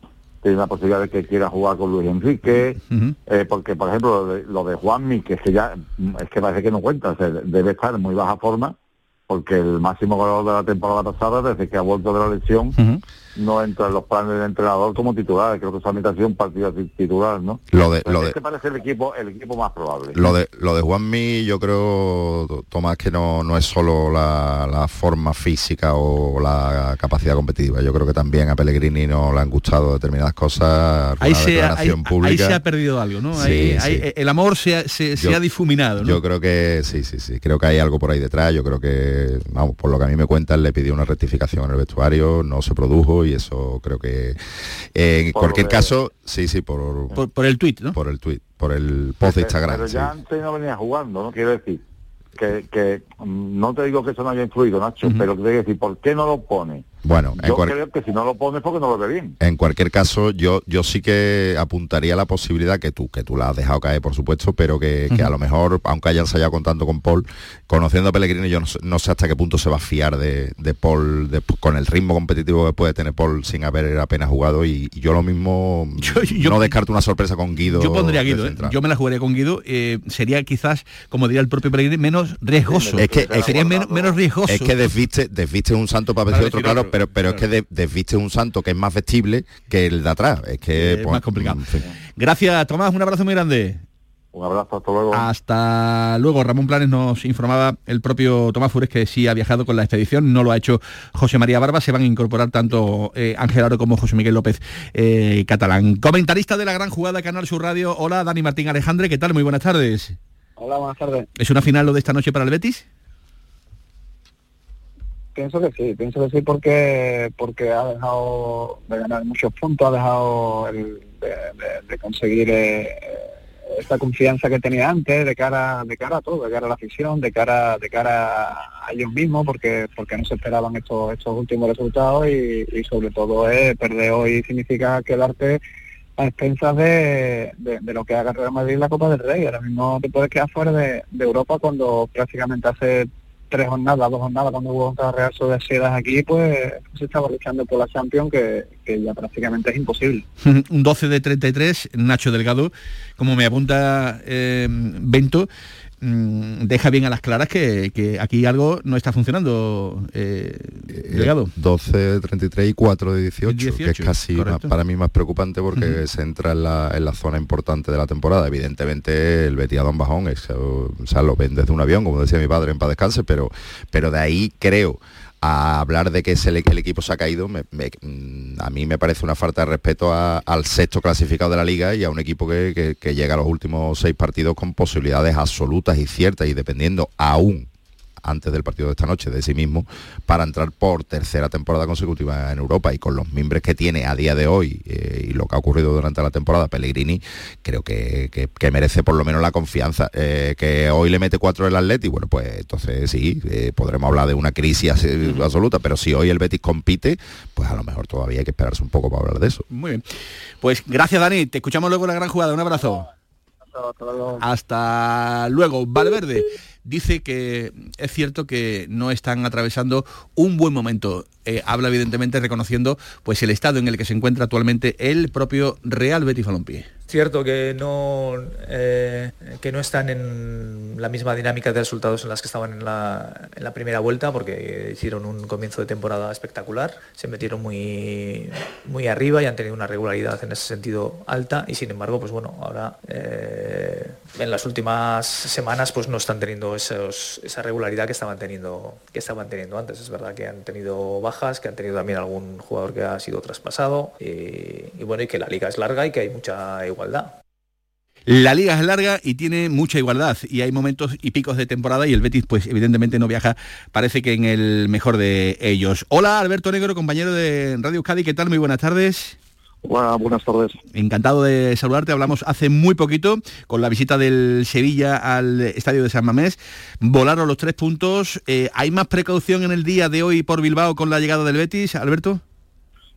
tiene la posibilidad de que quiera jugar con Luis Enrique, eh, porque por ejemplo lo de, lo de Juanmi, que es que ya es que parece que no cuenta, o sea, debe estar en muy baja forma, porque el máximo goleador de la temporada pasada, desde que ha vuelto de la lesión, no entra en los planes del entrenador como titular, creo que solamente ha sido un partido ti- titular, ¿no? Lo de, Pero lo de, este parece el equipo, el equipo más probable. Lo de, lo de Juanmi, yo creo, Tomás, que no, no es solo la, la forma física o la capacidad competitiva. Yo creo que también a Pellegrini no le han gustado determinadas cosas. Ahí se, ha- ahí, declaración ahí pública. se ha perdido algo, ¿no? Sí, Ahí- sí. el amor se, ha- se, se Yo- ha difuminado, ¿no? Yo creo que sí, sí, sí. Creo que hay algo por ahí detrás. Yo creo que, vamos, por lo que a mí me cuentan, le pidió una rectificación en el vestuario, no se produjo y eso creo que eh, en Por cualquier caso, sí, sí, por, por, el tuit, ¿no? Por el tuit, por el post de Instagram. Pero sí. ya antes no venía jugando, ¿no? Quiero decir, que, que mm, no te digo que eso no haya influido, Nacho, pero te quiero decir, ¿por qué no lo pone? Bueno, en Yo cual- creo que si no lo pone es porque no lo ve bien. En cualquier caso, yo, yo sí que apuntaría la posibilidad que tú, que tú la has dejado caer, por supuesto, pero que, que a lo mejor, aunque hayan ensayado contando con Paul, conociendo a Pellegrini, yo no sé, no sé hasta qué punto se va a fiar de, de Paul, de- con el ritmo competitivo que puede tener Paul sin haber apenas jugado, y, y yo lo mismo [LAUGHS] no descarto una sorpresa con Guido. Yo pondría a Guido, ¿eh? yo me la jugaría con Guido, eh, sería quizás, como diría el propio Pellegrini, menos riesgoso. Es que, es sería men- menos riesgoso. Es que desviste, desviste un santo para Para vestir otro, decir claro, pero, pero es que de- desviste un santo que es más vestible que el de atrás. Es que Es pues, más complicado. en fin. Gracias, Tomás, un abrazo muy grande. Un abrazo, hasta luego. Hasta luego. Ramón Planes nos informaba el propio Tomás Fures que sí ha viajado con la expedición, no lo ha hecho José María Barba, se van a incorporar tanto eh, Ángel Aro como José Miguel López eh, Catalán. Comentarista de la gran jugada Canal Sur Radio. Hola, Dani Martín Alejandre, ¿qué tal? Muy buenas tardes. Hola, buenas tardes. ¿Es una final lo de esta noche para el Betis? Pienso que sí, pienso que sí porque porque ha dejado de ganar muchos puntos, ha dejado el- de, conseguir eh, esta confianza que tenía antes de cara de cara a todo, de cara a la afición, de cara de cara a ellos mismos, porque porque no se esperaban estos estos últimos resultados y, sobre todo eh, perder hoy significa quedarte a expensas de, de- lo que haga Real Madrid la Copa del Rey. Ahora mismo te puedes quedar fuera de, de Europa cuando prácticamente hace tres jornadas, dos jornadas, cuando hubo contra Real Sociedad aquí, pues se estaba luchando por la Champions, que, ya prácticamente es imposible. [LAUGHS] Un 12 de 33, Nacho Delgado, como me apunta eh, Bento, deja bien a las claras que, que aquí algo no está funcionando, eh, Delgado. 12, 33 y 4 de 18, que 18, es casi más- para mí más preocupante porque se entra en la, en la zona importante de la temporada. Evidentemente el Betis ha dado un bajón, es, o sea, lo ven desde un avión, como decía mi padre en paz descanse, pero, pero de ahí creo a hablar de que el equipo se ha caído, mm, a mí me parece una falta de respeto al sexto clasificado de la liga y a un equipo que- que llega a los últimos seis partidos con posibilidades absolutas y ciertas y dependiendo aún antes del partido de esta noche de sí mismo para entrar por tercera temporada consecutiva en Europa y con los miembros que tiene a día de hoy eh, y lo que ha ocurrido durante la temporada Pellegrini creo que, que- que merece por lo menos la confianza Eh, que hoy le mete cuatro el Atleti bueno pues entonces sí eh, podremos hablar de una crisis así- absoluta pero si hoy el Betis compite pues a lo mejor todavía hay que esperarse un poco para hablar de eso Muy bien. Pues gracias, Dani. Te escuchamos luego en la gran jugada. Un abrazo. Hasta luego. Valverde dice que es cierto que no están atravesando un buen momento. Eh, habla evidentemente reconociendo pues el estado en el que se encuentra actualmente el propio Real Betis Balompié. Cierto que no, eh, que no están en la misma dinámica de resultados en las que estaban en la, en la primera vuelta, porque hicieron un comienzo de temporada espectacular, se metieron muy, muy arriba y han tenido una regularidad en ese sentido alta y sin embargo, pues bueno, ahora eh, en las últimas semanas pues no están teniendo esos- esa regularidad que estaban teniendo que estaban teniendo antes. Es verdad que han tenido bajas, que han tenido también algún jugador que ha sido traspasado y, y bueno, y que la liga es larga y que hay mucha igualdad. La liga es larga y tiene mucha igualdad y hay momentos y picos de temporada y el Betis pues evidentemente no viaja, parece que en el mejor de ellos. Hola Alberto Negro, compañero de Radio Euskadi, ¿qué tal? Muy buenas tardes. Hola, buenas tardes. Encantado de saludarte. Hablamos hace muy poquito con la visita del Sevilla al estadio de San Mamés. Volaron los tres puntos. Eh, ¿Hay más precaución en el día de hoy por Bilbao con la llegada del Betis, Alberto?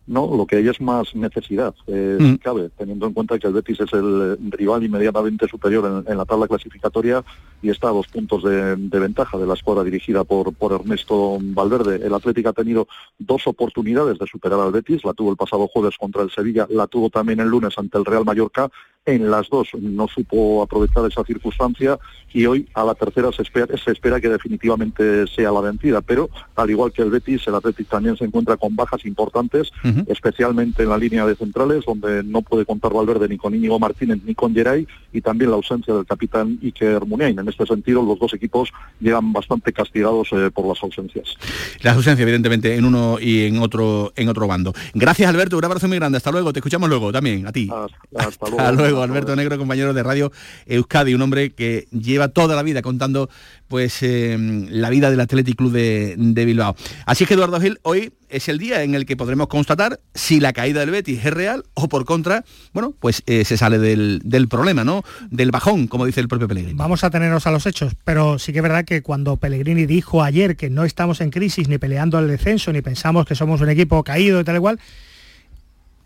No, lo que hay es más necesidad, eh, Mm. si cabe, teniendo en cuenta que el Betis es el eh, rival inmediatamente superior en, en la tabla clasificatoria y está a dos puntos de, de ventaja de la escuadra dirigida por, por Ernesto Valverde. El Atlético ha tenido dos oportunidades de superar al Betis, la tuvo el pasado jueves contra el Sevilla, la tuvo también el lunes ante el Real Mallorca. En las dos no supo aprovechar esa circunstancia y hoy a la tercera se espera, se espera que definitivamente sea la vencida, pero al igual que el Betis, el Atlético también se encuentra con bajas importantes especialmente en la línea de centrales, donde no puede contar Valverde ni con Íñigo Martínez ni con Geray, y también la ausencia del capitán Iker Muniain. En este sentido, los dos equipos llegan bastante castigados eh, por las ausencias. La ausencia, evidentemente, en uno y en otro, en otro bando. Gracias, Alberto. Un abrazo muy grande. Hasta luego. Te escuchamos luego también, a ti. Hasta, [LAUGHS] Hasta luego, Alberto Negro, compañero de Radio Euskadi, un hombre que lleva toda la vida contando pues eh, la vida del Athletic Club de, de Bilbao. Así es que Eduardo Gil, hoy es el día en el que podremos constatar si la caída del Betis es real o por contra, bueno, pues eh, se sale del, del problema, ¿no? Del bajón, como dice el propio Pellegrini. Vamos a tenernos a los hechos, pero sí que es verdad que cuando Pellegrini dijo ayer que no estamos en crisis ni peleando al descenso, ni pensamos que somos un equipo caído y tal igual,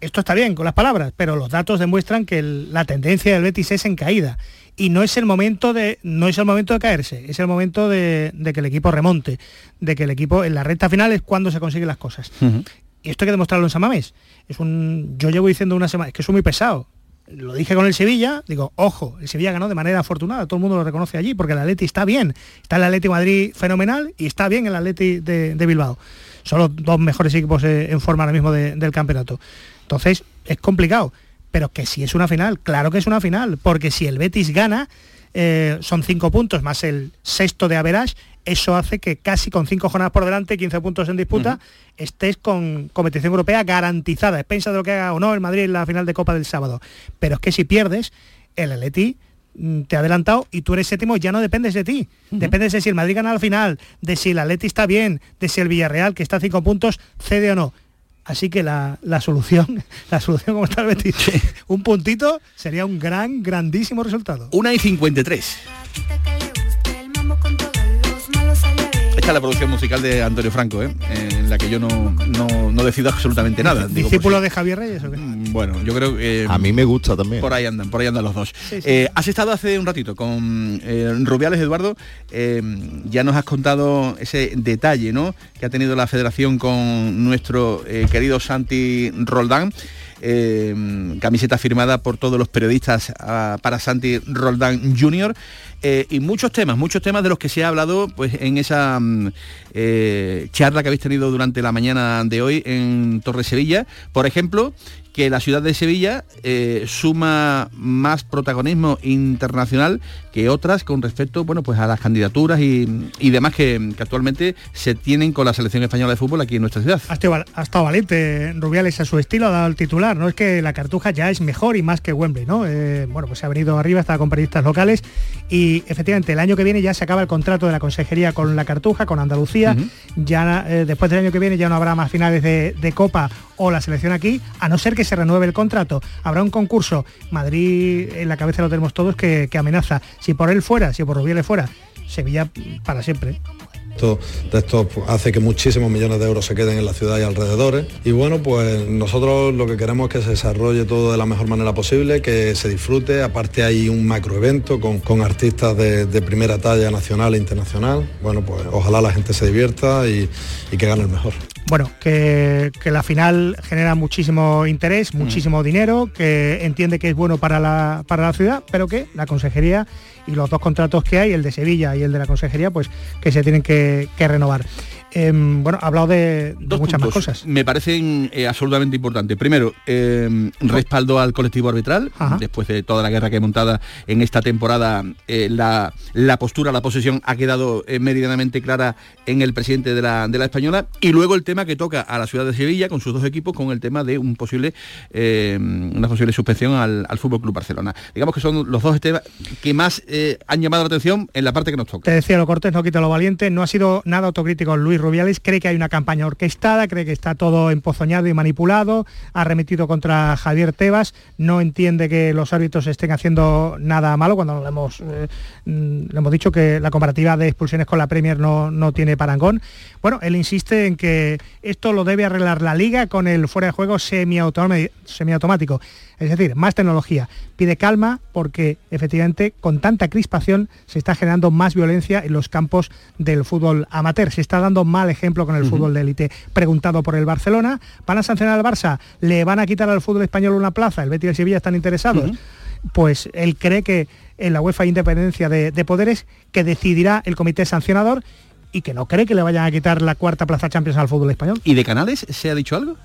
esto está bien con las palabras, pero los datos demuestran que el- la tendencia del Betis es en caída. Y no es el momento de, no es el momento de caerse, es el momento de, de que el equipo remonte, de que el equipo en la recta final es cuando se consiguen las cosas. Y esto hay que demostrarlo en San Mamés. Es un, yo llevo diciendo una semana, es que es muy pesado. Lo dije con el Sevilla, digo, ojo, el Sevilla ganó de manera afortunada, todo el mundo lo reconoce allí, porque el Atleti está bien. Está el Atleti Madrid fenomenal y está bien el Atleti de, de Bilbao. Son los dos mejores equipos eh, en forma ahora mismo de- del campeonato. Entonces, es complicado. pero que sí es una final, claro que es una final, porque si el Betis gana, eh, son cinco puntos más el sexto de Average, eso hace que casi con cinco jornadas por delante, 15 puntos en disputa, estés con competición europea garantizada. Expensa de lo que haga o no el Madrid en la final de Copa del sábado. Pero es que si pierdes, el Atleti mm, te ha adelantado y tú eres séptimo, ya no dependes de ti. Dependes de si el Madrid gana al final, de si el Atleti está bien, de si el Villarreal, que está a cinco puntos, cede o no. Así que la, la solución, [LAUGHS] la solución como está el un puntito sería un gran, grandísimo resultado. Una y 53. Esta es la producción musical de Antonio Franco, ¿eh? En la que yo no, no, no decido absolutamente nada. Digo, ¿Discípulo de Javier Reyes o qué? Mm, Bueno, yo creo que... A mí me gusta también. Por ahí andan, por ahí andan los dos. Sí, sí. Eh, has estado hace un ratito con eh, Rubiales Eduardo, eh, ya nos has contado ese detalle ¿no? que ha tenido la federación con nuestro eh, querido Santi Roldán. Eh, camiseta firmada por todos los periodistas ah, para Santi Roldán Jr. eh, y muchos temas, muchos temas de los que se ha hablado pues en esa mm, eh, charla que habéis tenido durante la mañana de hoy en Torre Sevilla. Por ejemplo, que la ciudad de Sevilla eh, suma más protagonismo internacional que otras con respecto bueno pues a las candidaturas y, y demás que, que actualmente se tienen con la selección española de fútbol aquí en nuestra ciudad. Ha estado, ha estado valiente Rubiales a su estilo, ha dado el titular, ¿no? Es que la Cartuja ya es mejor y más que Wembley, ¿no? Eh, bueno, pues se ha venido arriba, está con periodistas locales y efectivamente el año que viene ya se acaba el contrato de la consejería con la Cartuja, con Andalucía, ya eh, después del año que viene ya no habrá más finales de, de Copa o la selección aquí, a no ser que se renueve el contrato. Habrá un concurso, Madrid en la cabeza lo tenemos todos, que, amenaza. Si por él fuera, si por Rubiales fuera, Sevilla para siempre. Esto, de esto hace que muchísimos millones de euros se queden en la ciudad y alrededores. Y bueno, pues nosotros lo que queremos es que se desarrolle todo de la mejor manera posible, que se disfrute. Aparte hay un macroevento con, con artistas de, primera talla nacional e internacional. Bueno, pues ojalá la gente se divierta y que gane el mejor. Bueno, que, que la final genera muchísimo interés, muchísimo dinero, que entiende que es bueno para la, para la ciudad, pero que la consejería y los dos contratos que hay, el de Sevilla y el de la consejería, pues que se tienen que, que renovar. Em, bueno, ha hablado de, de Dos muchas más cosas. Me parecen eh, absolutamente importantes. Primero, eh, respaldo al colectivo arbitral, Ajá. después de toda la guerra que he montada en esta temporada, eh, la, la postura, la posición ha quedado eh, meridianamente clara en el presidente de la, de la española. Y luego el tema que toca a la ciudad de Sevilla con sus dos equipos, con el tema de un posible, eh, una posible suspensión al, al Fútbol Club Barcelona. Digamos que son los dos temas que más han llamado la atención en la parte que nos toca. Te decía lo cortés, no quita lo valiente, no ha sido nada autocrítico Luis Rubiales, cree que hay una campaña orquestada, cree que está todo empozoñado y manipulado, ha remitido contra Javier Tebas, no entiende que los árbitros estén haciendo nada malo, cuando le hemos, eh, mm, le hemos dicho que la comparativa de expulsiones con la Premier no, no tiene parangón. Bueno, él insiste en que esto lo debe arreglar la liga con el fuera de juego semiautomático. Es decir, más tecnología. Pide calma porque efectivamente con tanta crispación se está generando más violencia en los campos del fútbol amateur. Se está dando mal ejemplo con el fútbol de élite. Preguntado por el Barcelona, ¿van a sancionar al Barça? ¿Le van a quitar al fútbol español una plaza? ¿El Betis y el Sevilla están interesados? Pues él cree que en la UEFA hay independencia de, de poderes que decidirá el comité sancionador y que no cree que le vayan a quitar la cuarta plaza Champions al fútbol español. ¿Y de canales se ha dicho algo?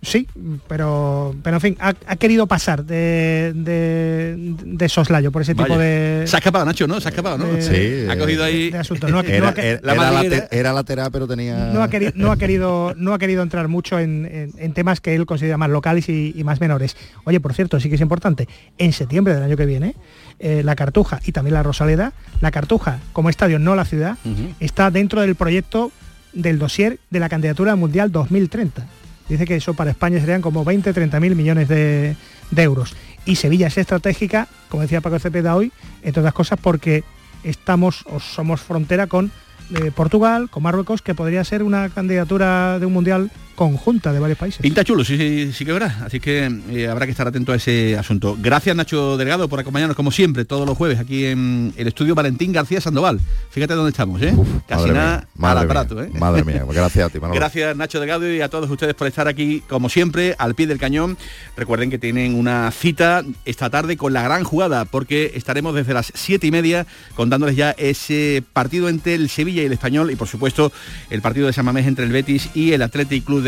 Sí, pero, pero en fin, ha, ha querido pasar de, de, de soslayo por ese tipo de... Se ha escapado, Nacho, ¿no? Se ha escapado, ¿no? de- ha cogido ahí... de asuntos. No ha- no Era, ha- era- la era lateral, pero tenía... no ha, querido, no ha querido no ha querido entrar mucho en, en- en temas que él considera más locales y, y más menores. Oye, por cierto, sí que es importante, en septiembre del año que viene, eh, la Cartuja y también la Rosaleda, la Cartuja como estadio, no la ciudad, está dentro del proyecto del dossier de la candidatura al Mundial 2030. Dice que eso para España serían como 20, 30 mil millones de, euros. Y Sevilla es estratégica, como decía Paco Cepeda hoy, entre otras cosas porque estamos o somos frontera con eh, Portugal, con Marruecos, que podría ser una candidatura de un mundial conjunta de varios países. Pinta chulo, sí, sí, sí que verá. Así que eh, habrá que estar atento a ese asunto. Gracias Nacho Delgado por acompañarnos como siempre todos los jueves aquí en el estudio Valentín García Sandoval. Fíjate dónde estamos, ¿eh? Casi nada al mía, aparato, ¿eh? madre mía, [LAUGHS] gracias a ti, Manolo. Gracias Nacho Delgado y a todos ustedes por estar aquí como siempre al pie del cañón. Recuerden que tienen una cita esta tarde con la gran jugada porque estaremos desde las siete y media contándoles ya ese partido entre el Sevilla y el Español y por supuesto el partido de San Mamés entre el Betis y el Athletic Club de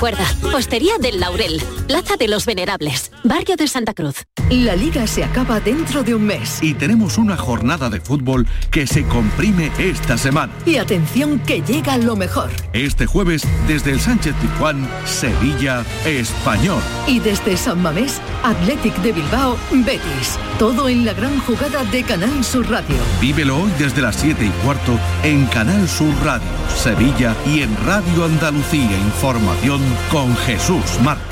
Recuerda, Hostería del Laurel, Plaza de los Venerables, Barrio de Santa Cruz. La liga se acaba dentro de un mes. Y tenemos una jornada de fútbol que se comprime esta semana. Y atención que llega lo mejor. Este jueves, desde el Sánchez Pizjuán, Sevilla, Español. Y desde San Mamés, Athletic de Bilbao, Betis. Todo en la gran jugada de Canal Sur Radio. Vívelo hoy desde las 7 y cuarto en Canal Sur Radio, Sevilla y en Radio Andalucía Información con Jesús Marcos.